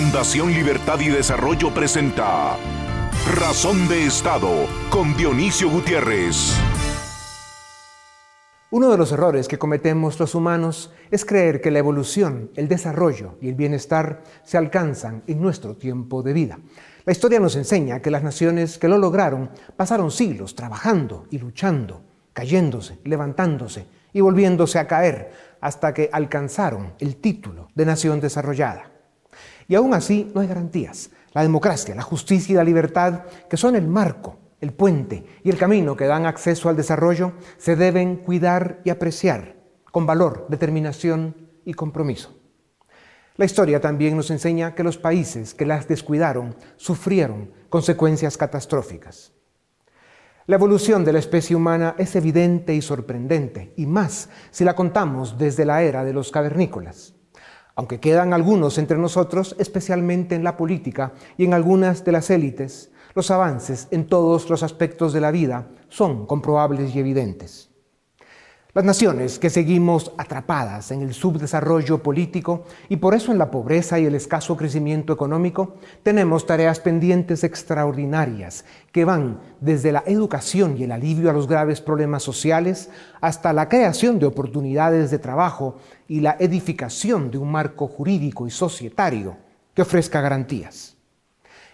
Fundación Libertad y Desarrollo presenta Razón de Estado con Dionisio Gutiérrez. Uno de los errores que cometemos los humanos es creer que la evolución, el desarrollo y el bienestar se alcanzan en nuestro tiempo de vida. La historia nos enseña que las naciones que lo lograron pasaron siglos trabajando y luchando, cayéndose, levantándose y volviéndose a caer hasta que alcanzaron el título de nación desarrollada. Y aún así no hay garantías. La democracia, la justicia y la libertad, que son el marco, el puente y el camino que dan acceso al desarrollo, se deben cuidar y apreciar con valor, determinación y compromiso. La historia también nos enseña que los países que las descuidaron sufrieron consecuencias catastróficas. La evolución de la especie humana es evidente y sorprendente, y más si la contamos desde la era de los cavernícolas. Aunque quedan algunos entre nosotros, especialmente en la política y en algunas de las élites, los avances en todos los aspectos de la vida son comprobables y evidentes. Las naciones que seguimos atrapadas en el subdesarrollo político y por eso en la pobreza y el escaso crecimiento económico, tenemos tareas pendientes extraordinarias que van desde la educación y el alivio a los graves problemas sociales hasta la creación de oportunidades de trabajo y la edificación de un marco jurídico y societario que ofrezca garantías.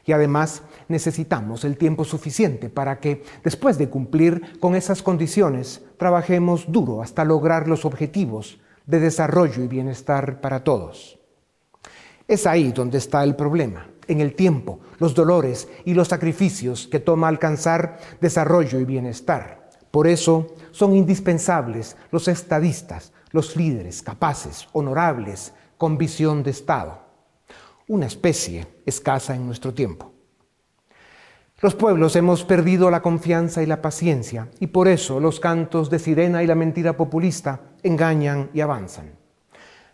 Y además necesitamos el tiempo suficiente para que, después de cumplir con esas condiciones, trabajemos duro hasta lograr los objetivos de desarrollo y bienestar para todos. Es ahí donde está el problema, en el tiempo, los dolores y los sacrificios que toma alcanzar desarrollo y bienestar. Por eso son indispensables los estadistas, los líderes capaces, honorables, con visión de Estado. Una especie escasa en nuestro tiempo. Los pueblos hemos perdido la confianza y la paciencia y por eso los cantos de sirena y la mentira populista engañan y avanzan.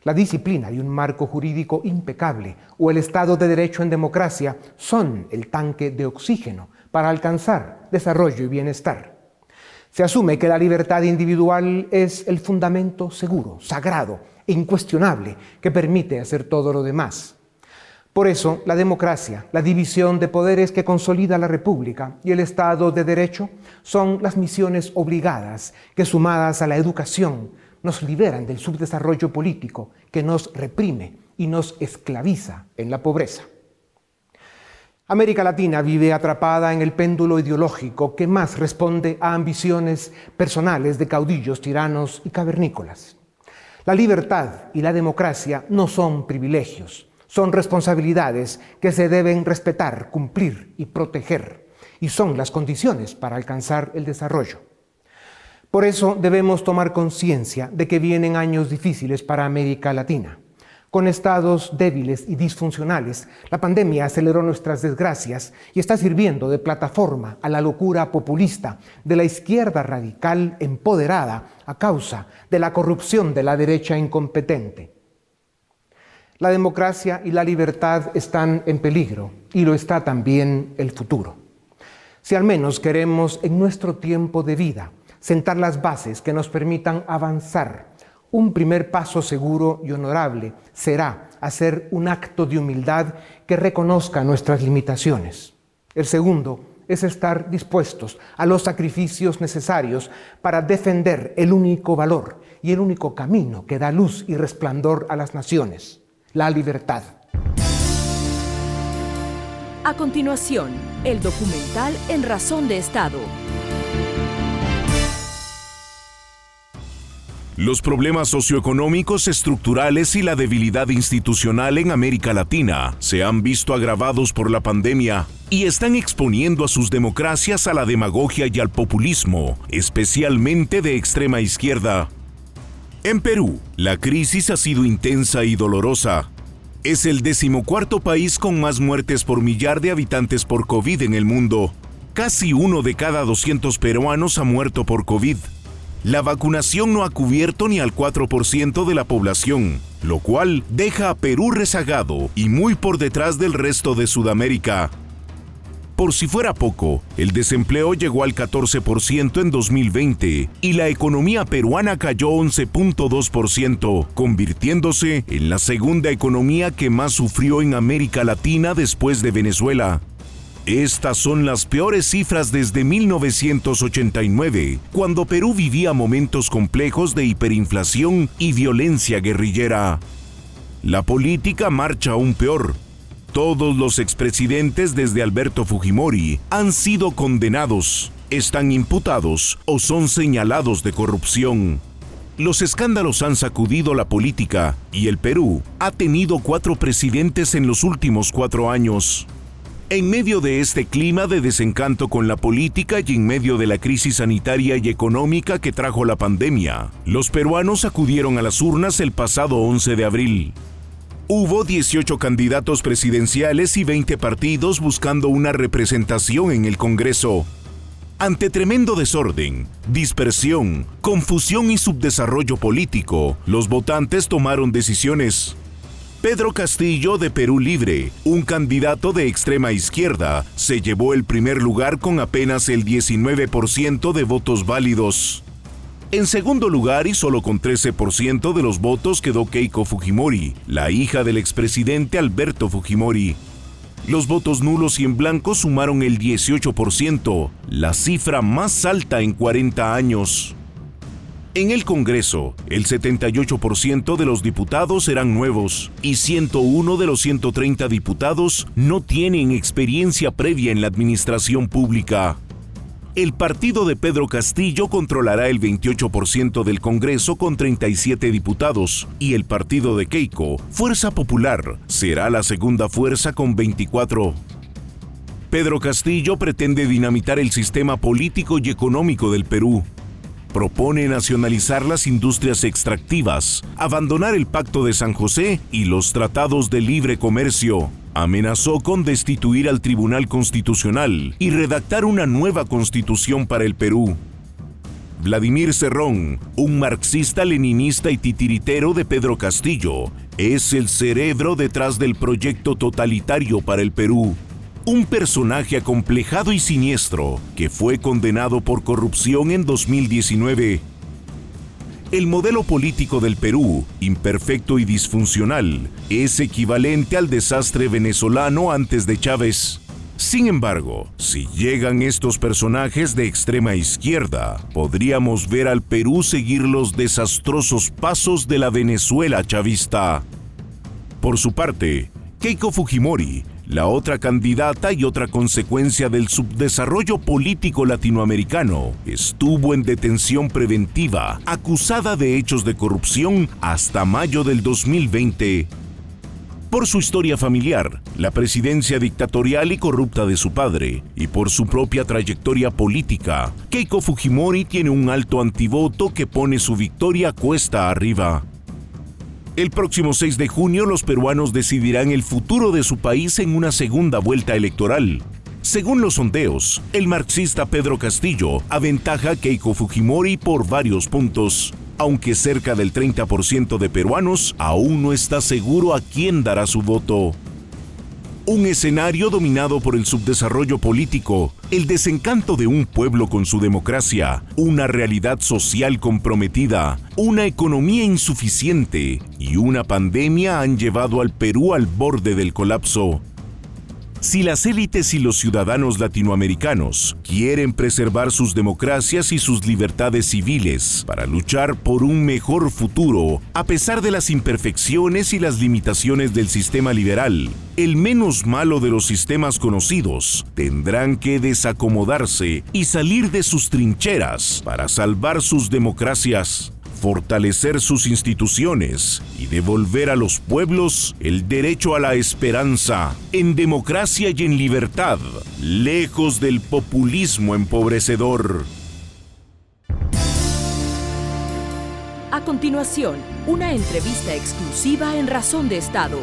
La disciplina y un marco jurídico impecable o el Estado de Derecho en democracia son el tanque de oxígeno para alcanzar desarrollo y bienestar. Se asume que la libertad individual es el fundamento seguro, sagrado e incuestionable que permite hacer todo lo demás. Por eso, la democracia, la división de poderes que consolida la República y el Estado de Derecho son las misiones obligadas que, sumadas a la educación, nos liberan del subdesarrollo político que nos reprime y nos esclaviza en la pobreza. América Latina vive atrapada en el péndulo ideológico que más responde a ambiciones personales de caudillos tiranos y cavernícolas. La libertad y la democracia no son privilegios, son responsabilidades que se deben respetar, cumplir y proteger, y son las condiciones para alcanzar el desarrollo. Por eso debemos tomar conciencia de que vienen años difíciles para América Latina. Con estados débiles y disfuncionales, la pandemia aceleró nuestras desgracias y está sirviendo de plataforma a la locura populista de la izquierda radical empoderada a causa de la corrupción de la derecha incompetente. La democracia y la libertad están en peligro y lo está también el futuro. Si al menos queremos en nuestro tiempo de vida sentar las bases que nos permitan avanzar, un primer paso seguro y honorable será hacer un acto de humildad que reconozca nuestras limitaciones. El segundo es estar dispuestos a los sacrificios necesarios para defender el único valor y el único camino que da luz y resplandor a las naciones la libertad. A continuación, el documental En Razón de Estado. Los problemas socioeconómicos estructurales y la debilidad institucional en América Latina se han visto agravados por la pandemia y están exponiendo a sus democracias a la demagogia y al populismo, especialmente de extrema izquierda, en Perú, la crisis ha sido intensa y dolorosa. Es el decimocuarto país con más muertes por millar de habitantes por COVID en el mundo. Casi uno de cada 200 peruanos ha muerto por COVID. La vacunación no ha cubierto ni al 4% de la población, lo cual deja a Perú rezagado y muy por detrás del resto de Sudamérica. Por si fuera poco, el desempleo llegó al 14% en 2020 y la economía peruana cayó 11.2%, convirtiéndose en la segunda economía que más sufrió en América Latina después de Venezuela. Estas son las peores cifras desde 1989, cuando Perú vivía momentos complejos de hiperinflación y violencia guerrillera. La política marcha aún peor. Todos los expresidentes desde Alberto Fujimori han sido condenados, están imputados o son señalados de corrupción. Los escándalos han sacudido la política y el Perú ha tenido cuatro presidentes en los últimos cuatro años. En medio de este clima de desencanto con la política y en medio de la crisis sanitaria y económica que trajo la pandemia, los peruanos acudieron a las urnas el pasado 11 de abril. Hubo 18 candidatos presidenciales y 20 partidos buscando una representación en el Congreso. Ante tremendo desorden, dispersión, confusión y subdesarrollo político, los votantes tomaron decisiones. Pedro Castillo de Perú Libre, un candidato de extrema izquierda, se llevó el primer lugar con apenas el 19% de votos válidos. En segundo lugar y solo con 13% de los votos quedó Keiko Fujimori, la hija del expresidente Alberto Fujimori. Los votos nulos y en blanco sumaron el 18%, la cifra más alta en 40 años. En el Congreso, el 78% de los diputados eran nuevos y 101 de los 130 diputados no tienen experiencia previa en la administración pública. El partido de Pedro Castillo controlará el 28% del Congreso con 37 diputados y el partido de Keiko, Fuerza Popular, será la segunda fuerza con 24. Pedro Castillo pretende dinamitar el sistema político y económico del Perú propone nacionalizar las industrias extractivas, abandonar el Pacto de San José y los tratados de libre comercio. Amenazó con destituir al Tribunal Constitucional y redactar una nueva constitución para el Perú. Vladimir Cerrón, un marxista leninista y titiritero de Pedro Castillo, es el cerebro detrás del proyecto totalitario para el Perú un personaje acomplejado y siniestro que fue condenado por corrupción en 2019. El modelo político del Perú, imperfecto y disfuncional, es equivalente al desastre venezolano antes de Chávez. Sin embargo, si llegan estos personajes de extrema izquierda, podríamos ver al Perú seguir los desastrosos pasos de la Venezuela chavista. Por su parte, Keiko Fujimori la otra candidata y otra consecuencia del subdesarrollo político latinoamericano estuvo en detención preventiva, acusada de hechos de corrupción hasta mayo del 2020. Por su historia familiar, la presidencia dictatorial y corrupta de su padre, y por su propia trayectoria política, Keiko Fujimori tiene un alto antivoto que pone su victoria cuesta arriba. El próximo 6 de junio los peruanos decidirán el futuro de su país en una segunda vuelta electoral. Según los sondeos, el marxista Pedro Castillo aventaja a Keiko Fujimori por varios puntos, aunque cerca del 30% de peruanos aún no está seguro a quién dará su voto. Un escenario dominado por el subdesarrollo político, el desencanto de un pueblo con su democracia, una realidad social comprometida, una economía insuficiente y una pandemia han llevado al Perú al borde del colapso. Si las élites y los ciudadanos latinoamericanos quieren preservar sus democracias y sus libertades civiles para luchar por un mejor futuro, a pesar de las imperfecciones y las limitaciones del sistema liberal, el menos malo de los sistemas conocidos, tendrán que desacomodarse y salir de sus trincheras para salvar sus democracias fortalecer sus instituciones y devolver a los pueblos el derecho a la esperanza, en democracia y en libertad, lejos del populismo empobrecedor. A continuación, una entrevista exclusiva en Razón de Estado.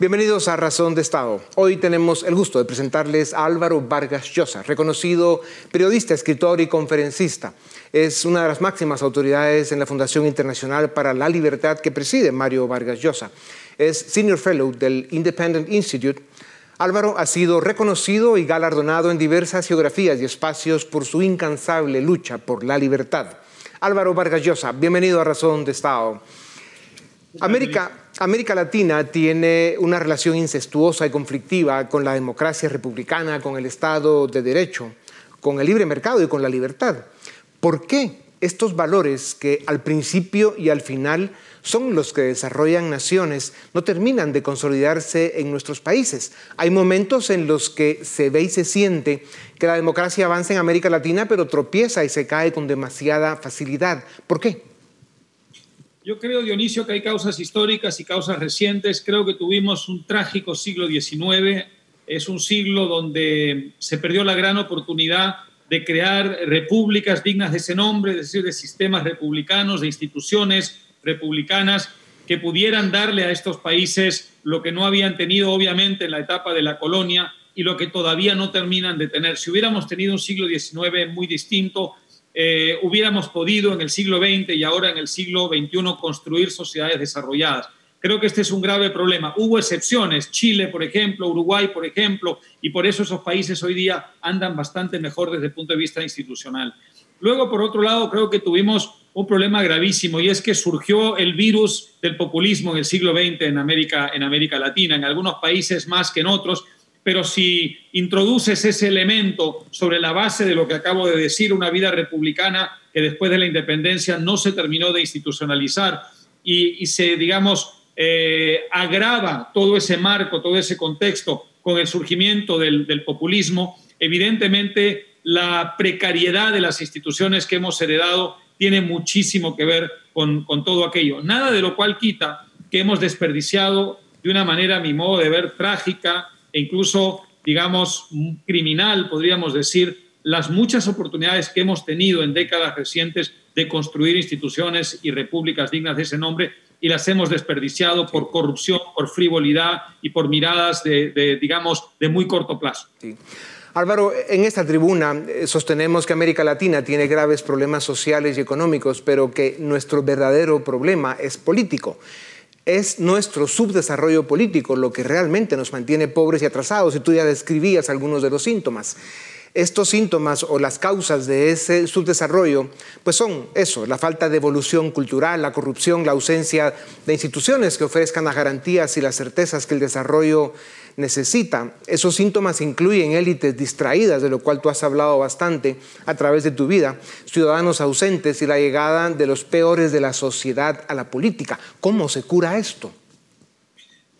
Bienvenidos a Razón de Estado. Hoy tenemos el gusto de presentarles a Álvaro Vargas Llosa, reconocido periodista, escritor y conferencista. Es una de las máximas autoridades en la Fundación Internacional para la Libertad que preside Mario Vargas Llosa. Es Senior Fellow del Independent Institute, Álvaro ha sido reconocido y galardonado en diversas geografías y espacios por su incansable lucha por la libertad. Álvaro Vargas Llosa, bienvenido a Razón de Estado. América, América Latina tiene una relación incestuosa y conflictiva con la democracia republicana, con el Estado de Derecho, con el libre mercado y con la libertad. ¿Por qué estos valores que al principio y al final son los que desarrollan naciones no terminan de consolidarse en nuestros países? Hay momentos en los que se ve y se siente que la democracia avanza en América Latina, pero tropieza y se cae con demasiada facilidad. ¿Por qué? Yo creo, Dionisio, que hay causas históricas y causas recientes. Creo que tuvimos un trágico siglo XIX. Es un siglo donde se perdió la gran oportunidad de crear repúblicas dignas de ese nombre, es decir, de sistemas republicanos, de instituciones republicanas que pudieran darle a estos países lo que no habían tenido obviamente en la etapa de la colonia y lo que todavía no terminan de tener. Si hubiéramos tenido un siglo XIX muy distinto, eh, hubiéramos podido en el siglo XX y ahora en el siglo XXI construir sociedades desarrolladas. Creo que este es un grave problema. Hubo excepciones, Chile, por ejemplo, Uruguay, por ejemplo, y por eso esos países hoy día andan bastante mejor desde el punto de vista institucional. Luego, por otro lado, creo que tuvimos un problema gravísimo y es que surgió el virus del populismo en el siglo XX en América, en América Latina, en algunos países más que en otros, pero si introduces ese elemento sobre la base de lo que acabo de decir, una vida republicana que después de la independencia no se terminó de institucionalizar y, y se, digamos, eh, agrava todo ese marco, todo ese contexto con el surgimiento del, populismo, evidentemente la precariedad de las instituciones que hemos heredado tiene muchísimo que ver con, con, todo aquello. Nada de lo cual quita que hemos desperdiciado de una manera, a mi modo de ver, trágica e incluso, digamos, criminal, podríamos decir, las muchas oportunidades que hemos tenido en décadas recientes de construir instituciones y repúblicas dignas de ese nombre y las hemos desperdiciado por corrupción, por frivolidad y por miradas de, digamos, de muy corto plazo. Álvaro, en esta tribuna eh, sostenemos que América Latina tiene graves problemas sociales y económicos, pero que nuestro verdadero problema es político. Es nuestro subdesarrollo político lo que realmente nos mantiene pobres y atrasados, y tú ya describías algunos de los síntomas. Estos síntomas o las causas de ese subdesarrollo, pues son eso, la falta de evolución cultural, la corrupción, la ausencia de instituciones que ofrezcan las garantías y las certezas que el desarrollo necesita. Esos síntomas incluyen élites distraídas, de lo cual tú has hablado bastante a través de tu vida, ciudadanos ausentes y la llegada de los peores de la sociedad a la política. ¿Cómo se cura esto?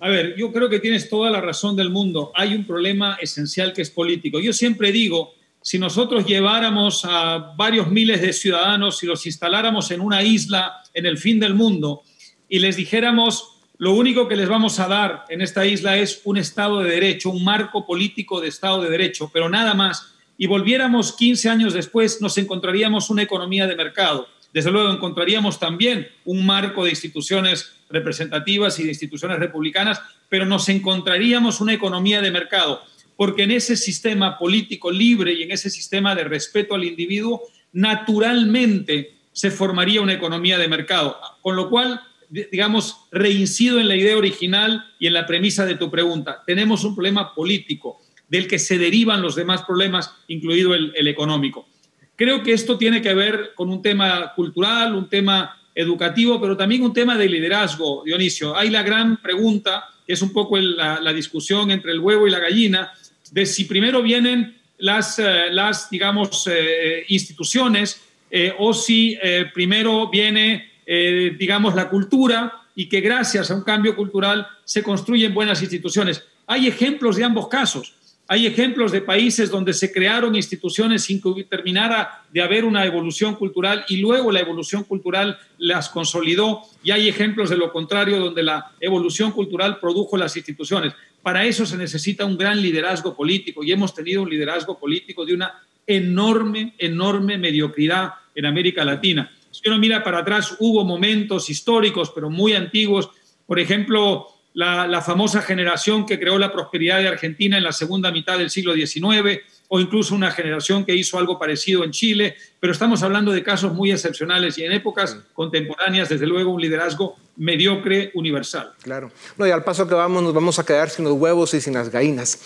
A ver, yo creo que tienes toda la razón del mundo. Hay un problema esencial que es político. Yo siempre digo, si nosotros lleváramos a varios miles de ciudadanos y los instaláramos en una isla en el fin del mundo y les dijéramos, lo único que les vamos a dar en esta isla es un Estado de Derecho, un marco político de Estado de Derecho, pero nada más, y volviéramos 15 años después, nos encontraríamos una economía de mercado. Desde luego encontraríamos también un marco de instituciones representativas y de instituciones republicanas, pero nos encontraríamos una economía de mercado, porque en ese sistema político libre y en ese sistema de respeto al individuo, naturalmente se formaría una economía de mercado. Con lo cual, digamos, reincido en la idea original y en la premisa de tu pregunta. Tenemos un problema político del que se derivan los demás problemas, incluido el, el económico. Creo que esto tiene que ver con un tema cultural, un tema educativo, pero también un tema de liderazgo, Dionisio. Hay la gran pregunta, que es un poco la, discusión entre el huevo y la gallina, de si primero vienen las, eh, las digamos, eh, instituciones eh, o si primero viene, digamos, la cultura y que gracias a un cambio cultural se construyen buenas instituciones. Hay ejemplos de ambos casos. Hay ejemplos de países donde se crearon instituciones sin que terminara de haber una evolución cultural y luego la evolución cultural las consolidó y hay ejemplos de lo contrario donde la evolución cultural produjo las instituciones. Para eso se necesita un gran liderazgo político y hemos tenido un liderazgo político de una enorme, enorme mediocridad en América Latina. Si uno mira para atrás, hubo momentos históricos, pero muy antiguos. Por ejemplo, la, famosa generación que creó la prosperidad de Argentina en la segunda mitad del siglo XIX, o incluso una generación que hizo algo parecido en Chile, pero estamos hablando de casos muy excepcionales y en épocas contemporáneas, desde luego, un liderazgo mediocre universal. Claro. No, y al paso que vamos, nos vamos a quedar sin los huevos y sin las gallinas.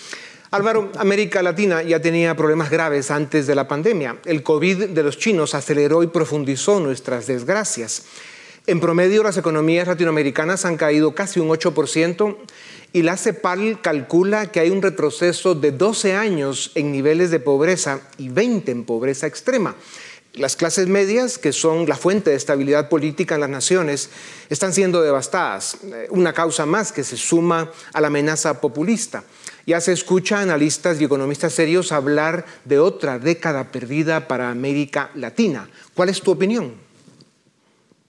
Álvaro, América Latina ya tenía problemas graves antes de la pandemia. El COVID de los chinos aceleró y profundizó nuestras desgracias. En promedio, las economías latinoamericanas han caído casi un 8% y la CEPAL calcula que hay un retroceso de 12 años en niveles de pobreza y 20 en pobreza extrema. Las clases medias, que son la fuente de estabilidad política en las naciones, están siendo devastadas, eh, una causa más que se suma a la amenaza populista. Ya se escucha a analistas y economistas serios hablar de otra década perdida para América Latina. ¿Cuál es tu opinión?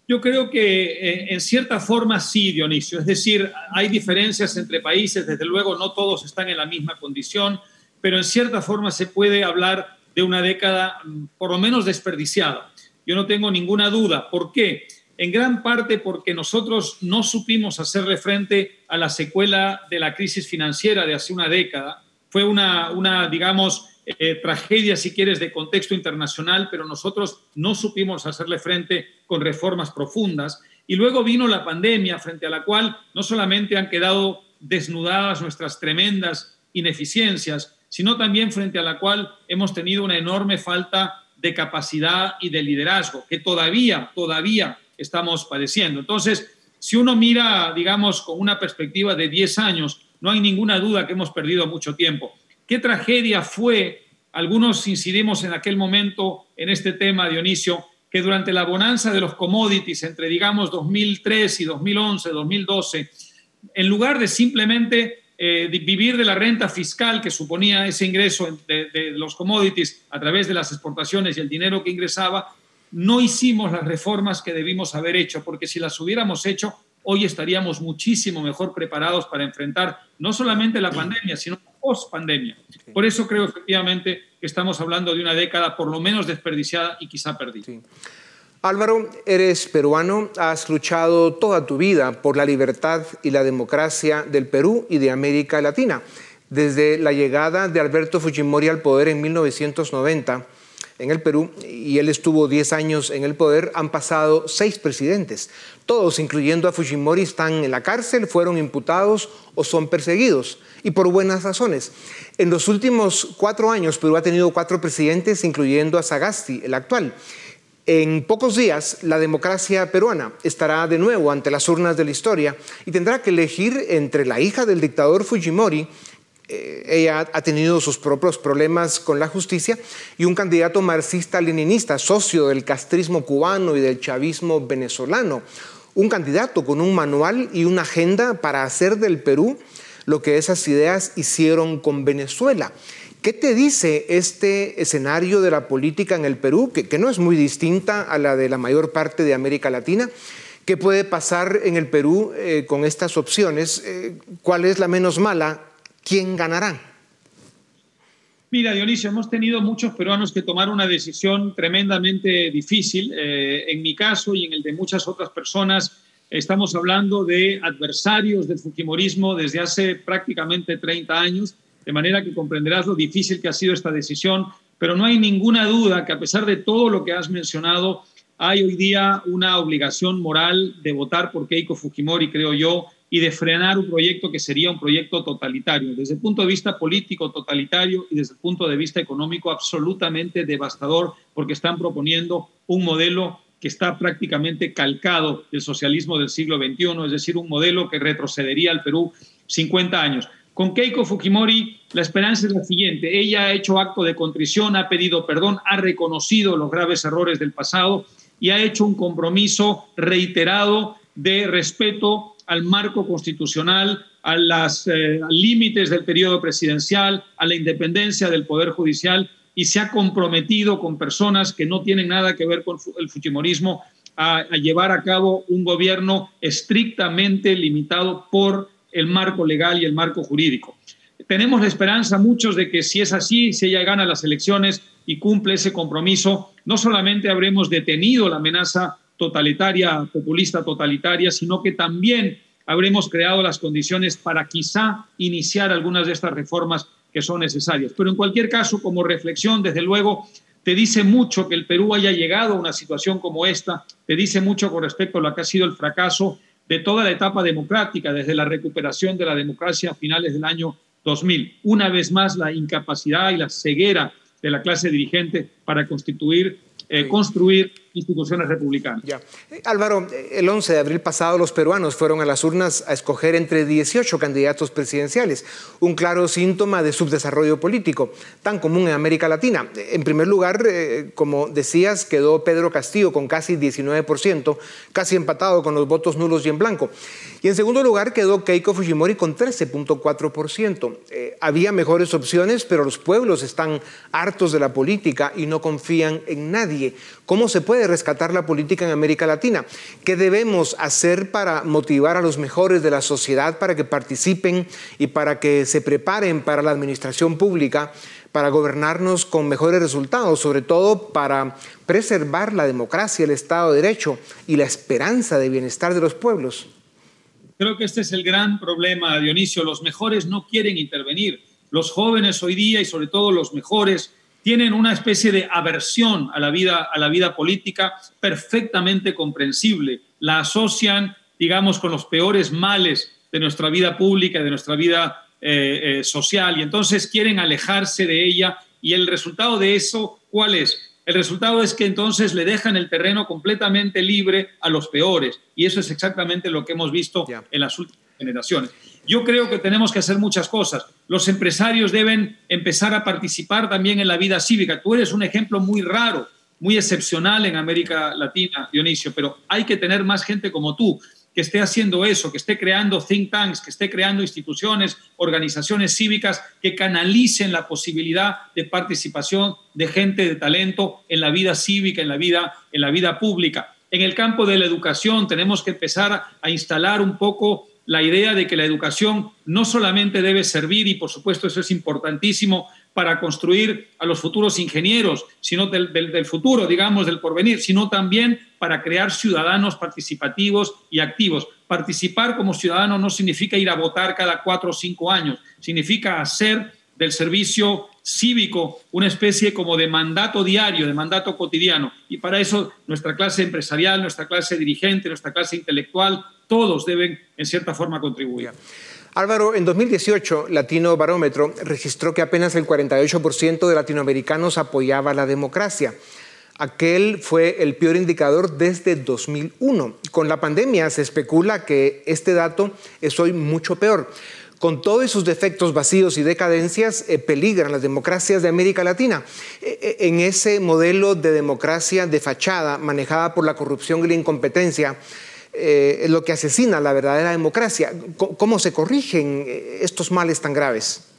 Yo creo que eh, en cierta forma sí, Dionisio. Es decir, hay diferencias entre países, desde luego no todos están en la misma condición, pero en cierta forma se puede hablar de una década mm, por lo menos desperdiciada. Yo no tengo ninguna duda. ¿Por qué? En gran parte porque nosotros no supimos hacerle frente a la secuela de la crisis financiera de hace una década. Fue una, una digamos, eh, tragedia, si quieres, de contexto internacional, pero nosotros no supimos hacerle frente con reformas profundas. Y luego vino la pandemia, frente a la cual no solamente han quedado desnudadas nuestras tremendas ineficiencias, sino también frente a la cual hemos tenido una enorme falta de capacidad y de liderazgo, que todavía, todavía estamos padeciendo. Entonces, si uno mira, digamos, con una perspectiva de 10 años, no hay ninguna duda que hemos perdido mucho tiempo. ¿Qué tragedia fue? Algunos incidimos en aquel momento en este tema, Dionisio, que durante la bonanza de los commodities entre, digamos, 2003 y 2011, 2012, en lugar de simplemente eh, vivir de la renta fiscal que suponía ese ingreso de, de, los commodities a través de las exportaciones y el dinero que ingresaba, no hicimos las reformas que debimos haber hecho, porque si las hubiéramos hecho, hoy estaríamos muchísimo mejor preparados para enfrentar no solamente la pandemia, sino post pandemia. Por eso creo efectivamente que estamos hablando de una década por lo menos desperdiciada y quizá perdida. Álvaro, eres peruano, has luchado toda tu vida por la libertad y la democracia del Perú y de América Latina. Desde la llegada de Alberto Fujimori al poder en 1990, en el Perú y él estuvo 10 años en el poder, han pasado seis presidentes. Todos, incluyendo a Fujimori, están en la cárcel, fueron imputados o son perseguidos, y por buenas razones. En los últimos cuatro años, Perú ha tenido cuatro presidentes, incluyendo a Sagasti, el actual. En pocos días, la democracia peruana estará de nuevo ante las urnas de la historia y tendrá que elegir entre la hija del dictador Fujimori ella ha tenido sus propios problemas con la justicia y un candidato marxista-leninista, socio del castrismo cubano y del chavismo venezolano, un candidato con un manual y una agenda para hacer del Perú lo que esas ideas hicieron con Venezuela. ¿Qué te dice este escenario de la política en el Perú, que, no es muy distinta a la de la mayor parte de América Latina? ¿Qué puede pasar en el Perú eh, con estas opciones? Eh, ¿Cuál es la menos mala ¿quién ganará? Mira, Dionisio, hemos tenido muchos peruanos que tomar una decisión tremendamente difícil. Eh, en mi caso y en el de muchas otras personas, estamos hablando de adversarios del Fujimorismo desde hace prácticamente 30 años, de manera que comprenderás lo difícil que ha sido esta decisión, pero no hay ninguna duda que a pesar de todo lo que has mencionado, hay hoy día una obligación moral de votar por Keiko Fujimori, creo yo, y de frenar un proyecto que sería un proyecto totalitario, desde el punto de vista político totalitario y desde el punto de vista económico absolutamente devastador, porque están proponiendo un modelo que está prácticamente calcado del socialismo del siglo XXI, es decir, un modelo que retrocedería al Perú 50 años. Con Keiko Fujimori la esperanza es la siguiente, ella ha hecho acto de contrición, ha pedido perdón, ha reconocido los graves errores del pasado y ha hecho un compromiso reiterado de respeto al marco constitucional, a los eh, límites del periodo presidencial, a la independencia del Poder Judicial y se ha comprometido con personas que no tienen nada que ver con el fujimorismo a, a llevar a cabo un gobierno estrictamente limitado por el marco legal y el marco jurídico. Tenemos la esperanza muchos de que si es así, si ella gana las elecciones y cumple ese compromiso, no solamente habremos detenido la amenaza totalitaria, populista totalitaria, sino que también habremos creado las condiciones para quizá iniciar algunas de estas reformas que son necesarias. Pero en cualquier caso, como reflexión, desde luego, te dice mucho que el Perú haya llegado a una situación como esta, te dice mucho con respecto a lo que ha sido el fracaso de toda la etapa democrática, desde la recuperación de la democracia a finales del año 2000. Una vez más, la incapacidad y la ceguera de la clase dirigente para constituir, eh, construir instituciones republicanas. Ya. Álvaro, el 11 de abril pasado los peruanos fueron a las urnas a escoger entre 18 candidatos presidenciales, un claro síntoma de subdesarrollo político, tan común en América Latina. En primer lugar, eh, como decías, quedó Pedro Castillo con casi 19%, casi empatado con los votos nulos y en blanco. Y en segundo lugar quedó Keiko Fujimori con 13.4%. Eh, había mejores opciones, pero los pueblos están hartos de la política y no confían en nadie. ¿Cómo se puede rescatar la política en América Latina? ¿Qué debemos hacer para motivar a los mejores de la sociedad para que participen y para que se preparen para la administración pública? para gobernarnos con mejores resultados, sobre todo para preservar la democracia, el Estado de Derecho y la esperanza de bienestar de los pueblos. Creo que este es el gran problema, Dionisio. Los mejores no quieren intervenir. Los jóvenes hoy día y sobre todo los mejores tienen una especie de aversión a la vida, a la vida política perfectamente comprensible. La asocian, digamos, con los peores males de nuestra vida pública, de nuestra vida eh, eh, social, y entonces quieren alejarse de ella. Y el resultado de eso, ¿cuál es? El resultado es que entonces le dejan el terreno completamente libre a los peores. Y eso es exactamente lo que hemos visto en las últimas generaciones. Yo creo que tenemos que hacer muchas cosas. Los empresarios deben empezar a participar también en la vida cívica. Tú eres un ejemplo muy raro, muy excepcional en América Latina, Dionisio, pero hay que tener más gente como tú que esté haciendo eso, que esté creando think tanks, que esté creando instituciones, organizaciones cívicas que canalicen la posibilidad de participación de gente de talento en la vida cívica, en la vida, en la vida pública. En el campo de la educación tenemos que empezar a instalar un poco la idea de que la educación no solamente debe servir, y por supuesto eso es importantísimo, para construir a los futuros ingenieros, sino del, futuro, digamos, del porvenir, sino también para crear ciudadanos participativos y activos. Participar como ciudadano no significa ir a votar cada cuatro o cinco años, significa hacer del servicio cívico una especie como de mandato diario, de mandato cotidiano. Y para eso nuestra clase empresarial, nuestra clase dirigente, nuestra clase intelectual, todos deben en cierta forma contribuir. Álvaro, en 2018, Latino Barómetro registró que apenas el 48% de latinoamericanos apoyaba la democracia. Aquel fue el peor indicador desde 2001. Con la pandemia se especula que este dato es hoy mucho peor. Con todos sus defectos vacíos y decadencias, eh, peligran las democracias de América Latina. Eh, eh, en ese modelo de democracia de fachada, manejada por la corrupción y la incompetencia, eh, lo que asesina la verdadera democracia. ¿Cómo se corrigen eh, estos males tan graves?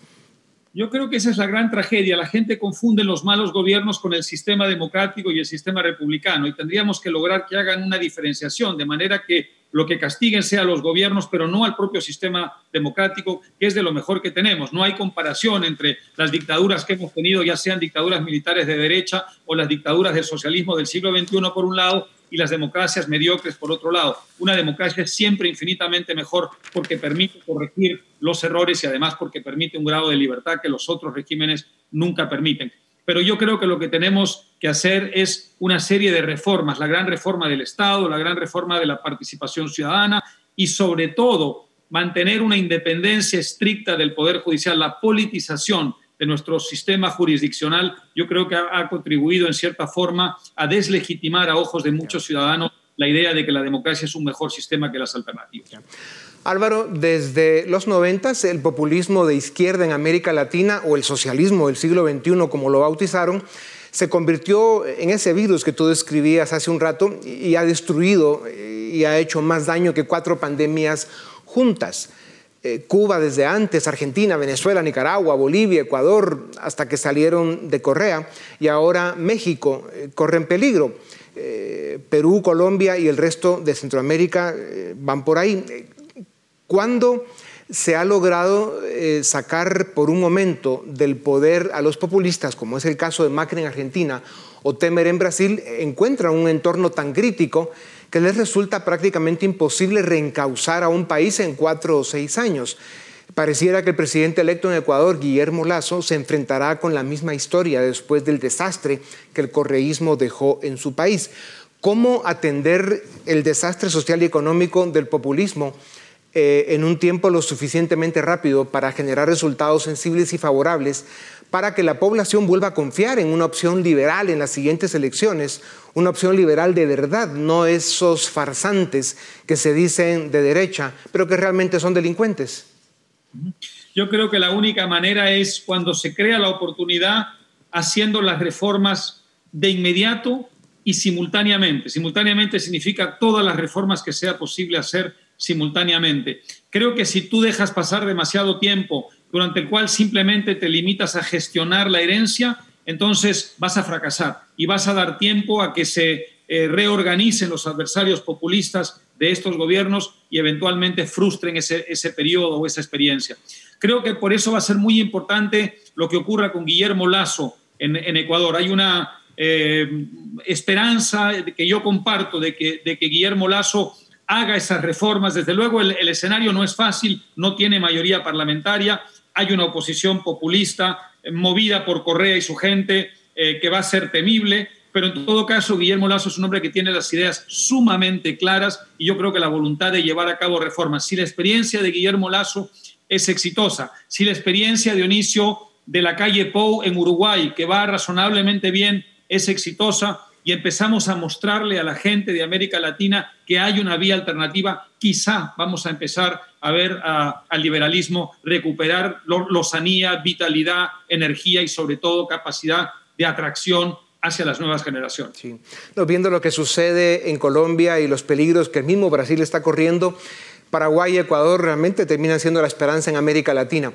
Yo creo que esa es la gran tragedia. La gente confunde los malos gobiernos con el sistema democrático y el sistema republicano y tendríamos que lograr que hagan una diferenciación de manera que lo que castiguen sea los gobiernos, pero no al propio sistema democrático, que es de lo mejor que tenemos. No hay comparación entre las dictaduras que hemos tenido, ya sean dictaduras militares de derecha o las dictaduras del socialismo del siglo XXI por un lado y las democracias mediocres por otro lado. Una democracia es siempre infinitamente mejor porque permite corregir los errores y además porque permite un grado de libertad que los otros regímenes nunca permiten. Pero yo creo que lo que tenemos que hacer es una serie de reformas, la gran reforma del Estado, la gran reforma de la participación ciudadana y sobre todo mantener una independencia estricta del Poder Judicial, la politización de nuestro sistema jurisdiccional, yo creo que ha, contribuido en cierta forma a deslegitimar a ojos de muchos ciudadanos la idea de que la democracia es un mejor sistema que las alternativas. Álvaro, desde los 90 el populismo de izquierda en América Latina o el socialismo del siglo XXI, como lo bautizaron, se convirtió en ese virus que tú describías hace un rato y ha destruido y ha hecho más daño que cuatro pandemias juntas. Eh, Cuba desde antes, Argentina, Venezuela, Nicaragua, Bolivia, Ecuador, hasta que salieron de Correa, y ahora México eh, corre en peligro. Eh, Perú, Colombia y el resto de Centroamérica van por ahí. ¿Cuándo se ha logrado sacar por un momento del poder a los populistas, como es el caso de Macri en Argentina o Temer en Brasil, encuentran un entorno tan crítico que les resulta prácticamente imposible reencauzar a un país en cuatro o seis años. Pareciera que el presidente electo en Ecuador, Guillermo Lazo, se enfrentará con la misma historia después del desastre que el correísmo dejó en su país. ¿Cómo atender el desastre social y económico del populismo eh, en un tiempo lo suficientemente rápido para generar resultados sensibles y favorables para que la población vuelva a confiar en una opción liberal en las siguientes elecciones, una opción liberal de verdad, no esos farsantes que se dicen de derecha, pero que realmente son delincuentes. Yo creo que la única manera es cuando se crea la oportunidad haciendo las reformas de inmediato y simultáneamente. Simultáneamente significa todas las reformas que sea posible hacer simultáneamente. Creo que si tú dejas pasar demasiado tiempo durante el cual simplemente te limitas a gestionar la herencia, entonces vas a fracasar y vas a dar tiempo a que se eh, reorganicen los adversarios populistas de estos gobiernos y eventualmente frustren ese, ese periodo o esa experiencia. Creo que por eso va a ser muy importante lo que ocurra con Guillermo Lazo en, Ecuador. Hay una eh, esperanza que yo comparto de que, de que Guillermo Lazo haga esas reformas. Desde luego el, escenario no es fácil, no tiene mayoría parlamentaria, hay una oposición populista eh, movida por Correa y su gente eh, que va a ser temible, pero en todo caso Guillermo Lazo es un hombre que tiene las ideas sumamente claras y yo creo que la voluntad de llevar a cabo reformas. Si la experiencia de Guillermo Lazo es exitosa, si la experiencia de Dionisio de la calle Pou en Uruguay, que va razonablemente bien, es exitosa, y empezamos a mostrarle a la gente de América Latina que hay una vía alternativa, quizá vamos a empezar a ver al liberalismo recuperar lozanía, vitalidad, energía y sobre todo capacidad de atracción hacia las nuevas generaciones. Sí. viendo lo que sucede en Colombia y los peligros que el mismo Brasil está corriendo, Paraguay y Ecuador realmente terminan siendo la esperanza en América Latina.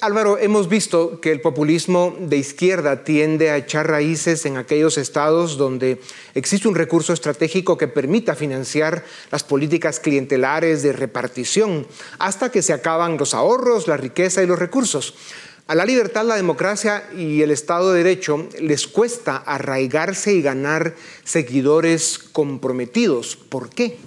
Álvaro, hemos visto que el populismo de izquierda tiende a echar raíces en aquellos estados donde existe un recurso estratégico que permita financiar las políticas clientelares de repartición hasta que se acaban los ahorros, la riqueza y los recursos. A la libertad, la democracia y el Estado de Derecho les cuesta arraigarse y ganar seguidores comprometidos. ¿Por qué?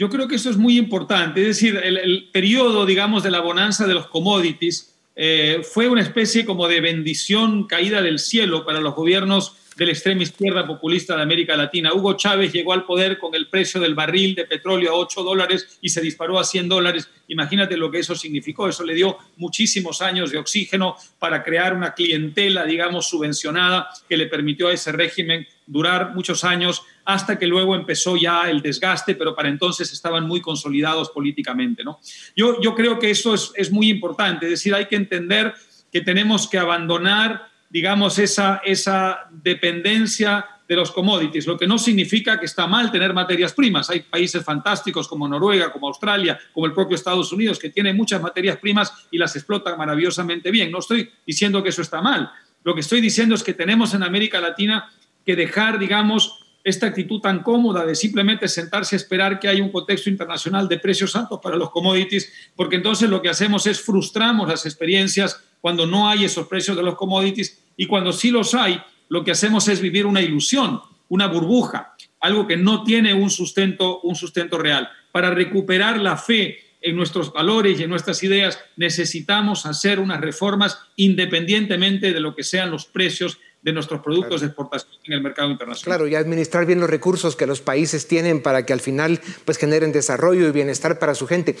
Yo creo que eso es muy importante. Es decir, el, periodo, digamos, de la bonanza de los commodities eh, fue una especie como de bendición caída del cielo para los gobiernos de la extrema izquierda populista de América Latina. Hugo Chávez llegó al poder con el precio del barril de petróleo a 8 dólares y se disparó a 100 dólares. Imagínate lo que eso significó. Eso le dio muchísimos años de oxígeno para crear una clientela, digamos, subvencionada que le permitió a ese régimen durar muchos años hasta que luego empezó ya el desgaste, pero para entonces estaban muy consolidados políticamente. ¿no? Yo, yo creo que eso es, es muy importante, es decir, hay que entender que tenemos que abandonar digamos, esa, esa dependencia de los commodities, lo que no significa que está mal tener materias primas. Hay países fantásticos como Noruega, como Australia, como el propio Estados Unidos, que tienen muchas materias primas y las explotan maravillosamente bien. No estoy diciendo que eso está mal. Lo que estoy diciendo es que tenemos en América Latina que dejar, digamos, esta actitud tan cómoda de simplemente sentarse a esperar que haya un contexto internacional de precios altos para los commodities, porque entonces lo que hacemos es frustramos las experiencias cuando no hay esos precios de los commodities y cuando sí los hay, lo que hacemos es vivir una ilusión, una burbuja, algo que no tiene un sustento, un sustento real. Para recuperar la fe en nuestros valores y en nuestras ideas, necesitamos hacer unas reformas independientemente de lo que sean los precios de nuestros productos de exportación en el mercado internacional. Claro, y administrar bien los recursos que los países tienen para que al final pues generen desarrollo y bienestar para su gente.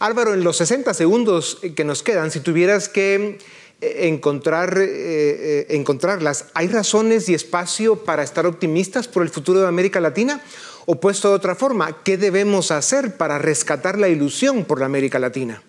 Álvaro, en los 60 segundos que nos quedan, si tuvieras que eh, encontrar, eh, eh, encontrarlas, ¿hay razones y espacio para estar optimistas por el futuro de América Latina? O puesto de otra forma, ¿qué debemos hacer para rescatar la ilusión por la América Latina?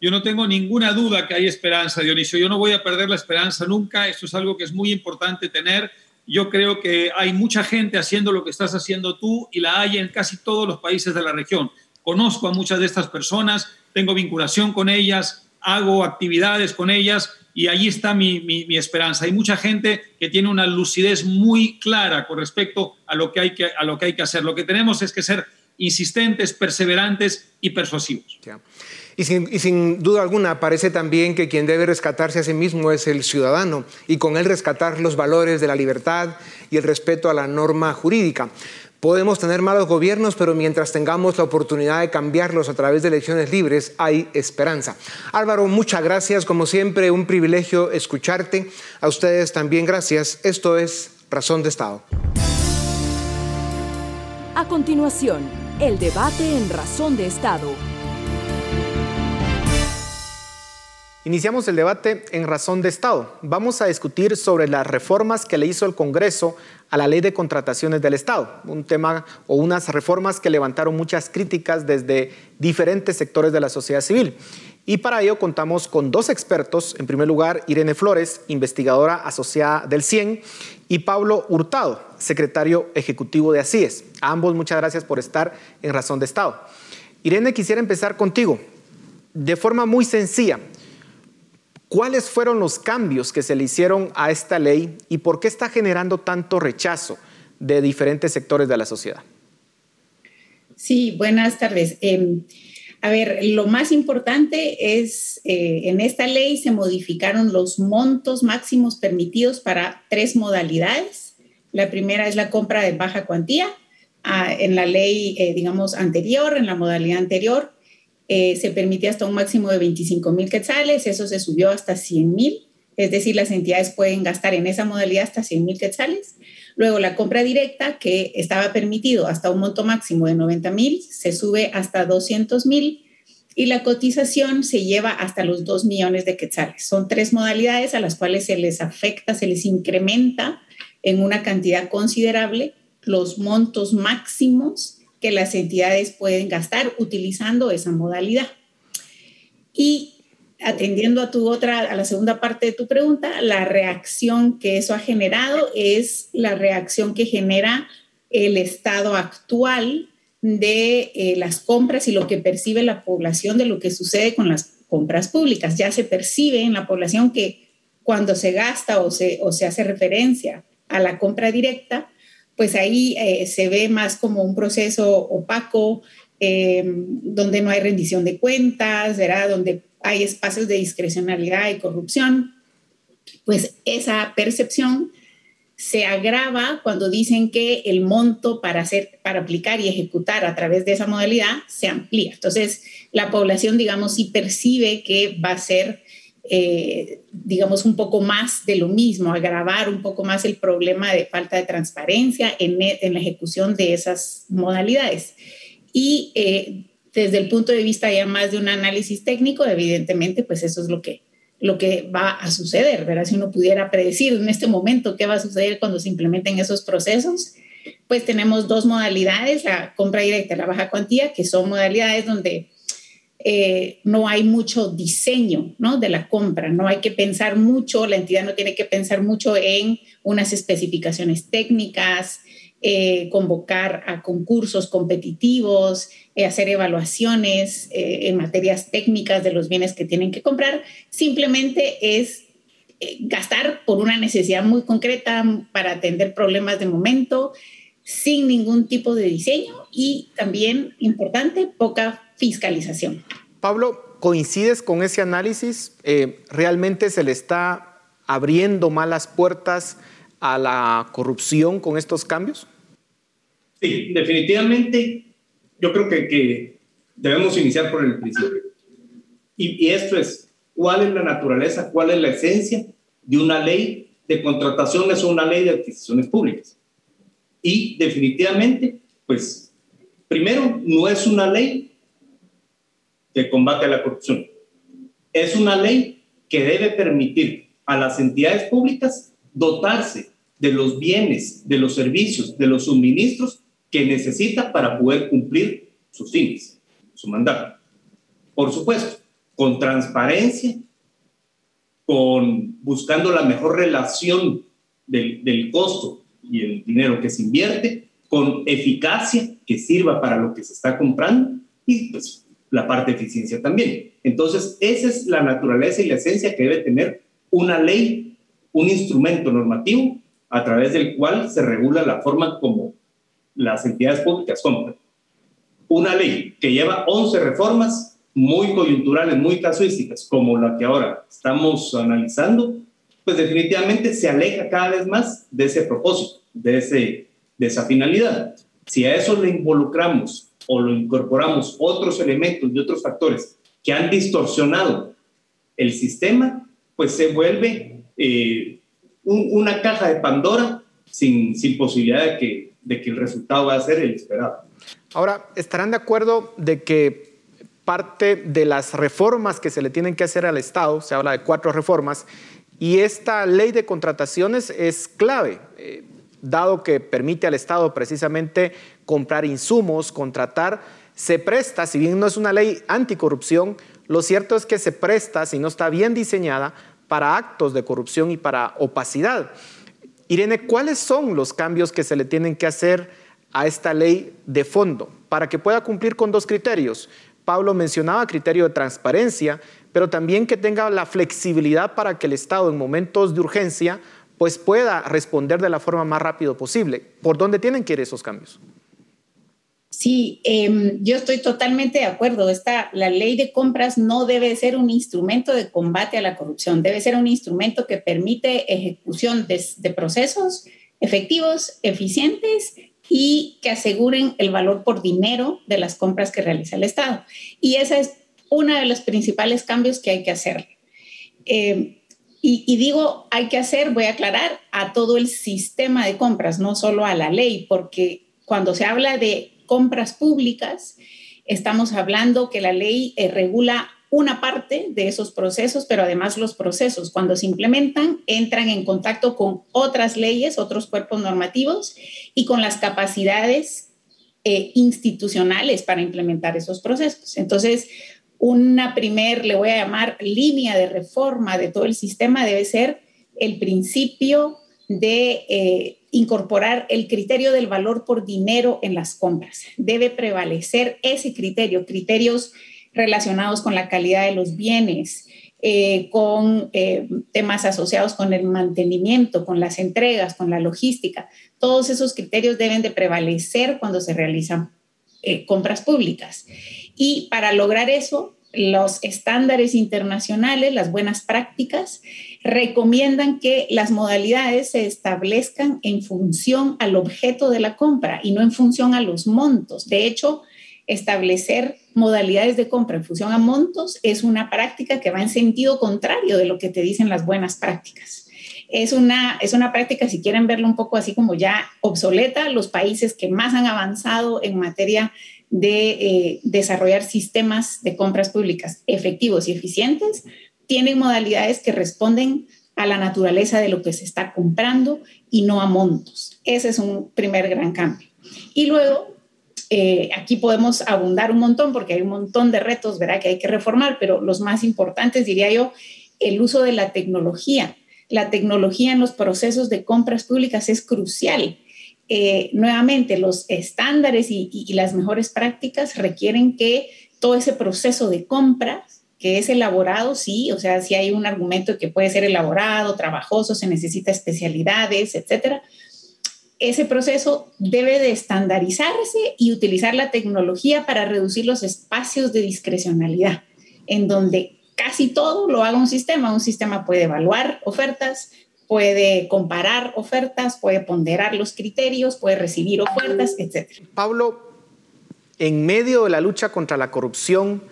Yo no tengo ninguna duda que hay esperanza, Dionisio. Yo no voy a perder la esperanza nunca. Esto es algo que es muy importante tener. Yo creo que hay mucha gente haciendo lo que estás haciendo tú y la hay en casi todos los países de la región. Conozco a muchas de estas personas, tengo vinculación con ellas, hago actividades con ellas y allí está mi, mi, esperanza. Hay mucha gente que tiene una lucidez muy clara con respecto a lo, que hay que, a lo que hay que hacer. Lo que tenemos es que ser insistentes, perseverantes y persuasivos. Y sin, duda alguna parece también que quien debe rescatarse a sí mismo es el ciudadano y con él rescatar los valores de la libertad y el respeto a la norma jurídica. Podemos tener malos gobiernos, pero mientras tengamos la oportunidad de cambiarlos a través de elecciones libres, hay esperanza. Álvaro, muchas gracias. Como siempre, un privilegio escucharte. A ustedes también gracias. Esto es Razón de Estado. A continuación, el debate en Razón de Estado. Iniciamos el debate en razón de Estado. Vamos a discutir sobre las reformas que le hizo el Congreso a la ley de contrataciones del Estado, un tema o unas reformas que levantaron muchas críticas desde diferentes sectores de la sociedad civil. Y para ello contamos con dos expertos. En primer lugar, Irene Flores, investigadora asociada del CIEN, y Pablo Hurtado, secretario ejecutivo de ACIES. Ambos muchas gracias por estar en Razón de Estado. Irene, quisiera empezar contigo. De forma muy sencilla, ¿Cuáles fueron los cambios que se le hicieron a esta ley y por qué está generando tanto rechazo de diferentes sectores de la sociedad? Sí, buenas tardes. Em, a ver, lo más importante es, eh, en esta ley se modificaron los montos máximos permitidos para tres modalidades. La primera es la compra de baja cuantía. Ah, en la ley, eh, digamos, anterior, en la modalidad anterior, eh, se permitía hasta un máximo de 25 mil quetzales, eso se subió hasta 100 mil, es decir, las entidades pueden gastar en esa modalidad hasta 100 mil quetzales. Luego la compra directa, que estaba permitido hasta un monto máximo de 90 mil, se sube hasta 200 mil y la cotización se lleva hasta los 2 millones de quetzales. Son tres modalidades a las cuales se les afecta, se les incrementa en una cantidad considerable los montos máximos que las entidades pueden gastar utilizando esa modalidad. Y atendiendo a tu otra, a la segunda parte de tu pregunta, la reacción que eso ha generado es la reacción que genera el estado actual de eh, las compras y lo que percibe la población de lo que sucede con las compras públicas. Ya se percibe en la población que cuando se gasta o se, o se hace referencia a la compra directa, pues ahí eh, se ve más como un proceso opaco, eh, donde no hay rendición de cuentas, ¿verdad? donde hay espacios de discrecionalidad y corrupción, pues esa percepción se agrava cuando dicen que el monto para hacer, para aplicar y ejecutar a través de esa modalidad se amplía. Entonces, la población, digamos, sí percibe que va a ser eh, digamos, un poco más de lo mismo, agravar un poco más el problema de falta de transparencia en, e, la ejecución de esas modalidades. Y eh, desde el punto de vista ya más de un análisis técnico, evidentemente, pues eso es lo que, lo que va a suceder, ¿verdad? Si uno pudiera predecir en este momento qué va a suceder cuando se implementen esos procesos, pues tenemos dos modalidades, la compra directa y la baja cuantía, que son modalidades donde eh, no hay mucho diseño ¿no? de la compra, no hay que pensar mucho, la entidad no tiene que pensar mucho en unas especificaciones técnicas, eh, convocar a concursos competitivos, eh, hacer evaluaciones en materias técnicas de los bienes que tienen que comprar, simplemente es gastar por una necesidad muy concreta para atender problemas de momento, sin ningún tipo de diseño y también, importante, poca fiscalización. Pablo, ¿coincides con ese análisis? Eh, ¿Realmente se le está abriendo malas puertas a la corrupción con estos cambios? Sí, definitivamente yo creo que, debemos iniciar por el principio. Y, esto es, ¿cuál es la naturaleza, cuál es la esencia de una ley de contrataciones o una ley de adquisiciones públicas? Y definitivamente, pues, primero, no es una ley que combate a la corrupción. Es una ley que debe permitir a las entidades públicas dotarse de los bienes, de los servicios, de los suministros que necesita para poder cumplir sus fines, su mandato. Por supuesto, con transparencia, con buscando la mejor relación del, del costo y el dinero que se invierte, con eficacia que sirva para lo que se está comprando y pues la parte de eficiencia también. Entonces, esa es la naturaleza y la esencia que debe tener una ley, un instrumento normativo a través del cual se regula la forma como las entidades públicas compran. Una ley que lleva 11 reformas muy coyunturales, muy casuísticas, como la que ahora estamos analizando, pues definitivamente se aleja cada vez más de ese propósito, de, ese, de esa finalidad. Si a eso le involucramos o lo incorporamos otros elementos y otros factores que han distorsionado el sistema, pues se vuelve eh, una caja de Pandora sin, sin posibilidad de que, de que el resultado va a ser el esperado. Ahora, ¿estarán de acuerdo de que parte de las reformas que se le tienen que hacer al Estado, se habla de cuatro reformas, y esta ley de contrataciones es clave, eh, dado que permite al Estado precisamente comprar insumos, contratar, se presta, si bien no es una ley anticorrupción, lo cierto es que se presta, si no está bien diseñada, para actos de corrupción y para opacidad. Irene, ¿cuáles son los cambios que se le tienen que hacer a esta ley de fondo para que pueda cumplir con dos criterios? Pablo mencionaba criterio de transparencia, pero también que tenga la flexibilidad para que el Estado en momentos de urgencia pues pueda responder de la forma más rápido posible. ¿Por dónde tienen que ir esos cambios? Sí, em, yo estoy totalmente de acuerdo. Esta, la ley de compras no debe ser un instrumento de combate a la corrupción, debe ser un instrumento que permite ejecución de, de procesos efectivos, eficientes y que aseguren el valor por dinero de las compras que realiza el Estado. Y ese es uno de los principales cambios que hay que hacer. Em, y, y, digo, hay que hacer, voy a aclarar, a todo el sistema de compras, no solo a la ley, porque cuando se habla de compras públicas, estamos hablando que la ley eh, regula una parte de esos procesos, pero además los procesos, cuando se implementan, entran en contacto con otras leyes, otros cuerpos normativos y con las capacidades eh, institucionales para implementar esos procesos. Entonces, una primer, le voy a llamar, línea de reforma de todo el sistema debe ser el principio de eh, incorporar el criterio del valor por dinero en las compras. Debe prevalecer ese criterio, criterios relacionados con la calidad de los bienes, eh, con eh, temas asociados con el mantenimiento, con las entregas, con la logística. Todos esos criterios deben de prevalecer cuando se realizan compras públicas. Y para lograr eso, los estándares internacionales, las buenas prácticas, recomiendan que las modalidades se establezcan en función al objeto de la compra y no en función a los montos. De hecho, establecer modalidades de compra en función a montos es una práctica que va en sentido contrario de lo que te dicen las buenas prácticas. Es una, es una práctica, si quieren verlo un poco así como ya obsoleta, los países que más han avanzado en materia de eh, desarrollar sistemas de compras públicas efectivos y eficientes, tienen modalidades que responden a la naturaleza de lo que se está comprando y no a montos. Ese es un primer gran cambio. Y luego, eh, aquí podemos abundar un montón porque hay un montón de retos, ¿verdad? Que hay que reformar, pero los más importantes, diría yo, el uso de la tecnología. La tecnología en los procesos de compras públicas es crucial eh, nuevamente los estándares y, las mejores prácticas requieren que todo ese proceso de compras que es elaborado, sí, o sea, si hay un argumento que puede ser elaborado, trabajoso, se necesita especialidades, etcétera. Ese proceso debe de estandarizarse y utilizar la tecnología para reducir los espacios de discrecionalidad, en donde casi todo lo haga un sistema. Un sistema puede evaluar ofertas, puede comparar ofertas, puede ponderar los criterios, puede recibir ofertas, etc. Pablo, en medio de la lucha contra la corrupción,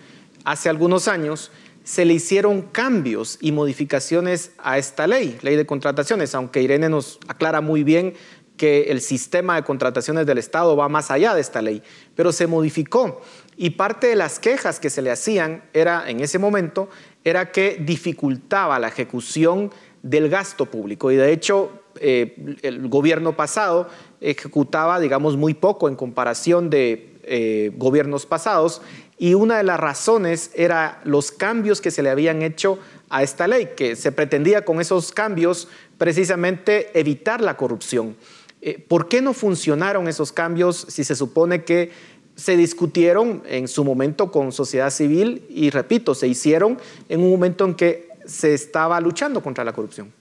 hace algunos años, se le hicieron cambios y modificaciones a esta ley, ley de contrataciones, aunque Irene nos aclara muy bien que el sistema de contrataciones del Estado va más allá de esta ley, pero se modificó y parte de las quejas que se le hacían era en ese momento era que dificultaba la ejecución del gasto público. Y de hecho, eh, el gobierno pasado ejecutaba, digamos, muy poco en comparación de eh, gobiernos pasados. Y una de las razones era los cambios que se le habían hecho a esta ley, que se pretendía con esos cambios precisamente evitar la corrupción. Eh, ¿Por qué no funcionaron esos cambios si se supone que se discutieron en su momento con sociedad civil y, repito, se hicieron en un momento en que se estaba luchando contra la corrupción?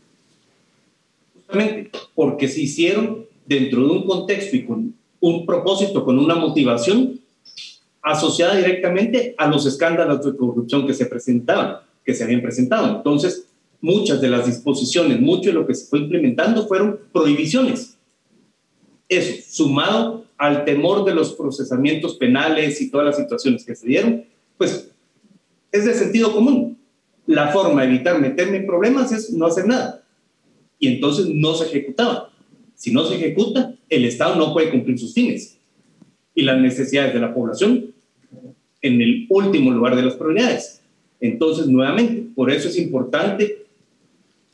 Justamente porque se hicieron dentro de un contexto y con un propósito, con una motivación asociada directamente a los escándalos de corrupción que se presentaban, que se habían presentado. Entonces, muchas de las disposiciones, mucho de lo que se fue implementando fueron prohibiciones. Eso, sumado al temor de los procesamientos penales y todas las situaciones que se dieron, pues es de sentido común. La forma de evitar meterme en problemas es no hacer nada. Y entonces no se ejecutaba. Si no se ejecuta, el Estado no puede cumplir sus fines. Y las necesidades de la población en el último lugar de las prioridades. Entonces, nuevamente, por eso es importante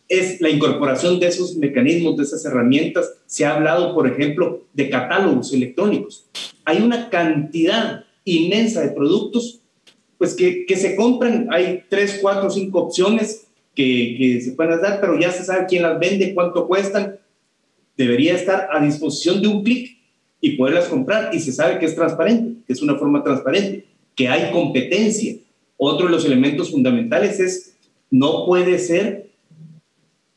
es la incorporación de esos mecanismos, de esas herramientas. Se ha hablado, por ejemplo, de catálogos electrónicos. Hay una cantidad inmensa de productos pues que, que se compran. Hay tres, cuatro, cinco opciones que, que se pueden dar, pero ya se sabe quién las vende, cuánto cuestan. Debería estar a disposición de un clic y poderlas comprar y se sabe que es transparente, que es una forma transparente, que hay competencia. Otro de los elementos fundamentales es no puede ser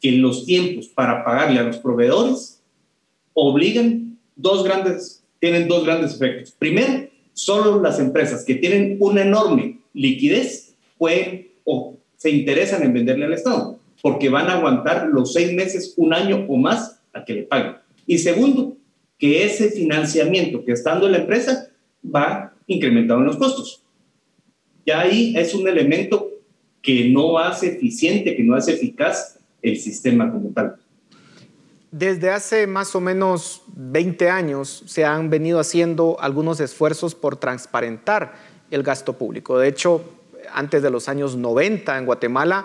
que los tiempos para pagarle a los proveedores obligan dos grandes, tienen dos grandes efectos. Primero, solo las empresas que tienen una enorme liquidez pueden o se interesan en venderle al Estado, porque van a aguantar los seis meses, un año o más a que le paguen. Y segundo, que ese financiamiento que está dando la empresa va incrementado en los costos. Ya ahí es un elemento que no hace eficiente, que no hace eficaz el sistema como tal. Desde hace más o menos 20 años se han venido haciendo algunos esfuerzos por transparentar el gasto público. De hecho, antes de los años 90 en Guatemala,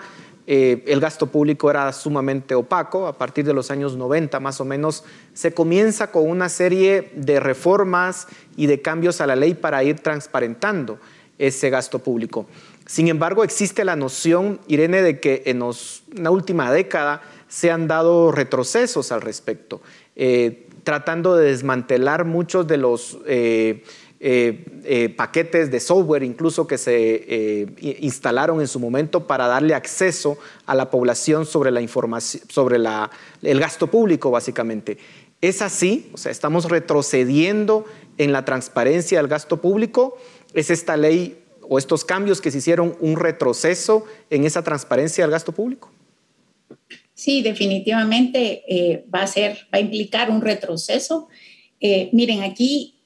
eh, el gasto público era sumamente opaco. A partir de los años 90 más o menos se comienza con una serie de reformas y de cambios a la ley para ir transparentando ese gasto público. Sin embargo, existe la noción, Irene, de que en la última década se han dado retrocesos al respecto, eh, tratando de desmantelar muchos de los eh, eh, paquetes de software incluso que se instalaron en su momento para darle acceso a la población sobre la información, sobre el gasto público, básicamente. ¿Es así? O sea, estamos retrocediendo en la transparencia del gasto público. ¿Es esta ley o estos cambios que se hicieron un retroceso en esa transparencia del gasto público? Sí, definitivamente eh, va a ser, va a implicar un retroceso. Eh, miren, aquí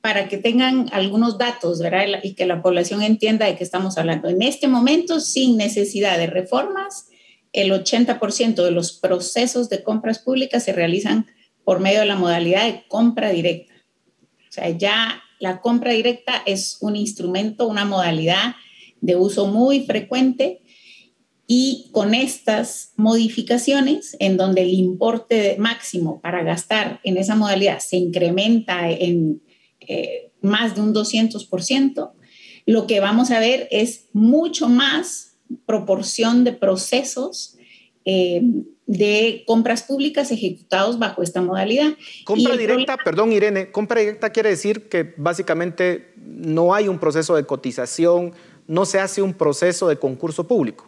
para que tengan algunos datos, ¿verdad? Y que la población entienda de qué estamos hablando. En este momento, sin necesidad de reformas, el 80% de los procesos de compras públicas se realizan por medio de la modalidad de compra directa. O sea, ya la compra directa es un instrumento, una modalidad de uso muy frecuente y con estas modificaciones, en donde el importe máximo para gastar en esa modalidad se incrementa en eh, más de un 200%, lo que vamos a ver es mucho más proporción de procesos eh, de compras públicas ejecutados bajo esta modalidad. Compra directa, perdón Irene, compra directa quiere decir que básicamente no hay un proceso de cotización, no se hace un proceso de concurso público.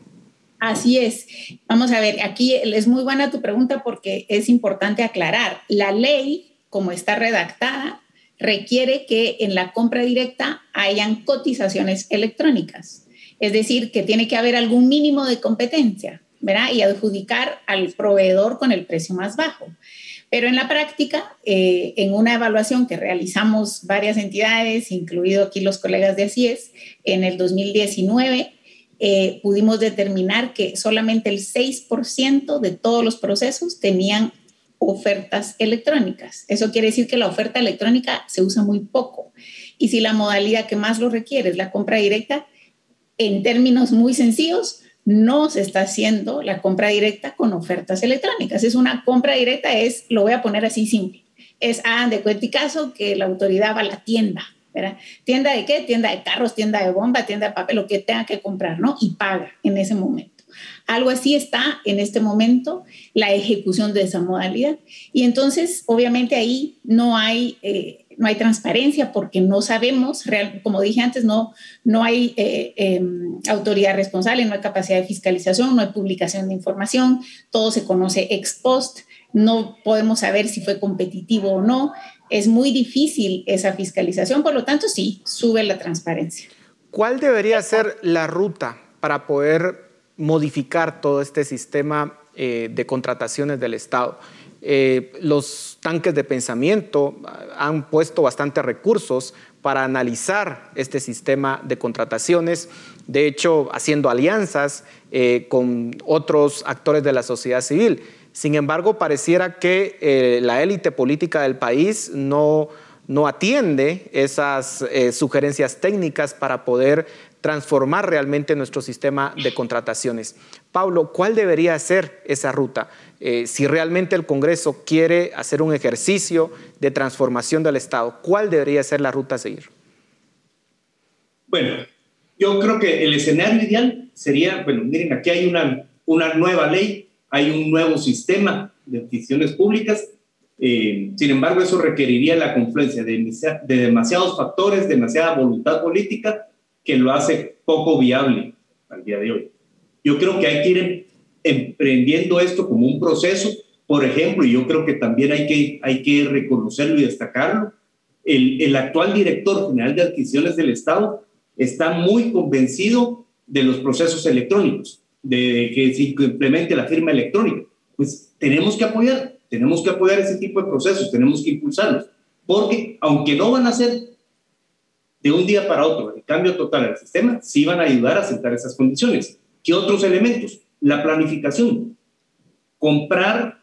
Así es. Vamos a ver, aquí es muy buena tu pregunta porque es importante aclarar. La ley, como está redactada, requiere que en la compra directa hayan cotizaciones electrónicas. Es decir, que tiene que haber algún mínimo de competencia. Y adjudicar al proveedor con el precio más bajo. Pero en la práctica, eh, en una evaluación que realizamos varias entidades, incluido aquí los colegas de ACIES, en el 2019 eh, pudimos determinar que solamente el 6% de todos los procesos tenían ofertas electrónicas. Eso quiere decir que la oferta electrónica se usa muy poco. Y si la modalidad que más lo requiere es la compra directa, en términos muy sencillos, no se está haciendo la compra directa con ofertas electrónicas. Es una compra directa, es, lo voy a poner así simple, es, ah, de cuenta caso que la autoridad va a la tienda, ¿verdad? ¿Tienda de qué? Tienda de carros, tienda de bomba, tienda de papel, lo que tenga que comprar, ¿no? Y paga en ese momento. Algo así está en este momento la ejecución de esa modalidad. Y entonces, obviamente ahí no hay... Eh, no hay transparencia porque no sabemos, real, como dije antes, no, no hay eh, em, autoridad responsable, no hay capacidad de fiscalización, no hay publicación de información, todo se conoce ex post, no podemos saber si fue competitivo o no. Es muy difícil esa fiscalización, por lo tanto sí, sube la transparencia. ¿Cuál debería ser la ruta para poder modificar todo este sistema eh, de contrataciones del Estado? eh, los tanques de pensamiento ah, han puesto bastantes recursos para analizar este sistema de contrataciones, de hecho haciendo alianzas eh, con otros actores de la sociedad civil. Sin embargo, pareciera que la élite política del país no, no atiende esas sugerencias técnicas para poder transformar realmente nuestro sistema de contrataciones. Pablo, ¿cuál debería ser esa ruta? Eh, si realmente el Congreso quiere hacer un ejercicio de transformación del Estado, ¿cuál debería ser la ruta a seguir? Bueno, yo creo que el escenario ideal sería, bueno, miren, aquí hay una, una nueva ley, hay un nuevo sistema de adquisiciones públicas, eh, sin embargo, eso requeriría la confluencia de demasiados factores, demasiada voluntad política que lo hace poco viable al día de hoy. Yo creo que hay que ir emprendiendo esto como un proceso. Por ejemplo, y yo creo que también hay que, hay que reconocerlo y destacarlo, el, el actual director general de adquisiciones del Estado está muy convencido de los procesos electrónicos, de que se implemente la firma electrónica. Pues tenemos que apoyar, tenemos que apoyar ese tipo de procesos, tenemos que impulsarlos, porque aunque no van a ser de un día para otro el cambio total al sistema, sí van a ayudar a sentar esas condiciones. ¿Qué otros elementos? La planificación. Comprar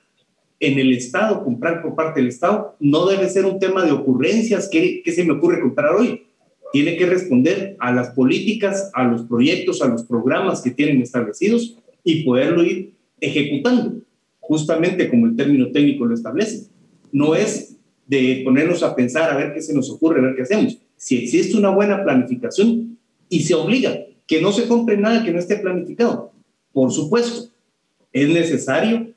en el Estado, comprar por parte del Estado, no debe ser un tema de ocurrencias. ¿Qué, se me ocurre comprar hoy? Tiene que responder a las políticas, a los proyectos, a los programas que tienen establecidos y poderlo ir ejecutando, justamente como el término técnico lo establece. No es de ponernos a pensar a ver qué se nos ocurre, a ver qué hacemos. Si existe una buena planificación y se obliga que no se compre nada que no esté planificado, por supuesto, es necesario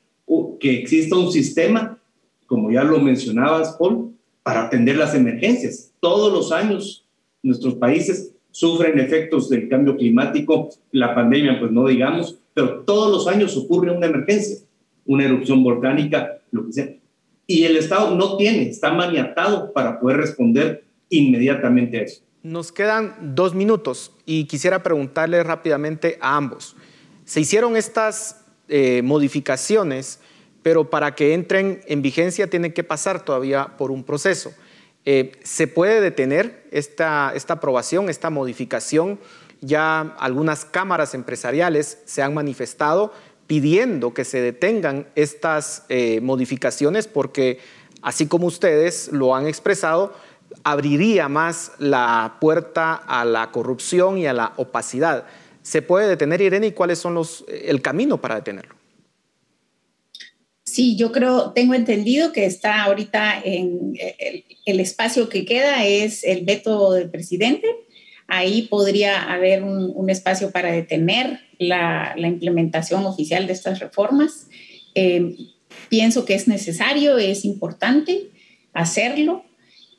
que exista un sistema, como ya lo mencionabas, Paul, para atender las emergencias. Todos los años nuestros países sufren efectos del cambio climático, la pandemia, pues no digamos, pero todos los años ocurre una emergencia, una erupción volcánica, lo que sea. Y el Estado no tiene, está maniatado para poder responder inmediatamente a eso. Nos quedan dos minutos y quisiera preguntarle rápidamente a ambos. Se hicieron estas eh, modificaciones, pero para que entren en vigencia tienen que pasar todavía por un proceso. Eh, ¿Se puede detener esta, esta aprobación, esta modificación? Ya algunas cámaras empresariales se han manifestado pidiendo que se detengan estas eh, modificaciones porque, así como ustedes lo han expresado, abriría más la puerta a la corrupción y a la opacidad. ¿Se puede detener, Irene, y cuáles son los, el camino para detenerlo? Sí, yo creo, tengo entendido que está ahorita en el, espacio que queda es el veto del presidente. Ahí podría haber un, espacio para detener la, implementación oficial de estas reformas. Eh, pienso que es necesario, es importante hacerlo.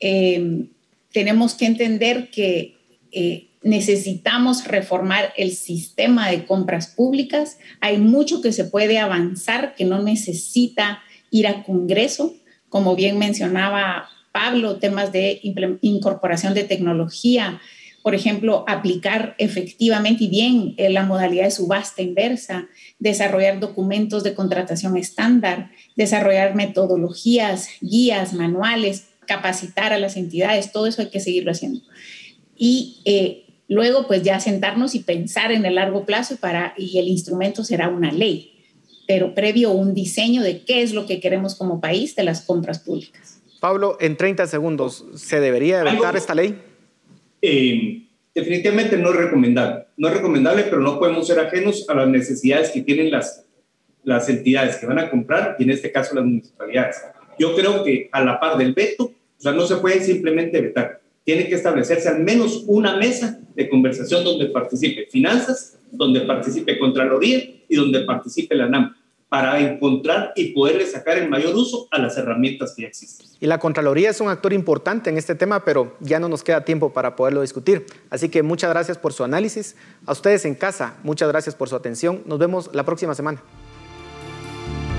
Eh, tenemos que entender que eh, necesitamos reformar el sistema de compras públicas. Hay mucho que se puede avanzar que no necesita ir a Congreso, como bien mencionaba Pablo, temas de incorporación de tecnología, por ejemplo, aplicar efectivamente y bien eh, la modalidad de subasta inversa, desarrollar documentos de contratación estándar, desarrollar metodologías, guías, manuales capacitar a las entidades, todo eso hay que seguirlo haciendo. Y eh, luego, pues ya sentarnos y pensar en el largo plazo para, y el instrumento será una ley, pero previo un diseño de qué es lo que queremos como país de las compras públicas. Pablo, en 30 segundos, ¿se debería evitar esta ley? Eh, definitivamente no es recomendable. No es recomendable, pero no podemos ser ajenos a las necesidades que tienen las, las entidades que van a comprar y en este caso las municipalidades. Yo creo que a la par del veto, o sea, no se puede simplemente vetar. Tiene que establecerse al menos una mesa de conversación donde participe finanzas, donde participe Contraloría y donde participe la NAM para encontrar y poderle sacar el mayor uso a las herramientas que ya existen. Y la Contraloría es un actor importante en este tema, pero ya no nos queda tiempo para poderlo discutir. Así que muchas gracias por su análisis. A ustedes en casa, muchas gracias por su atención. Nos vemos la próxima semana.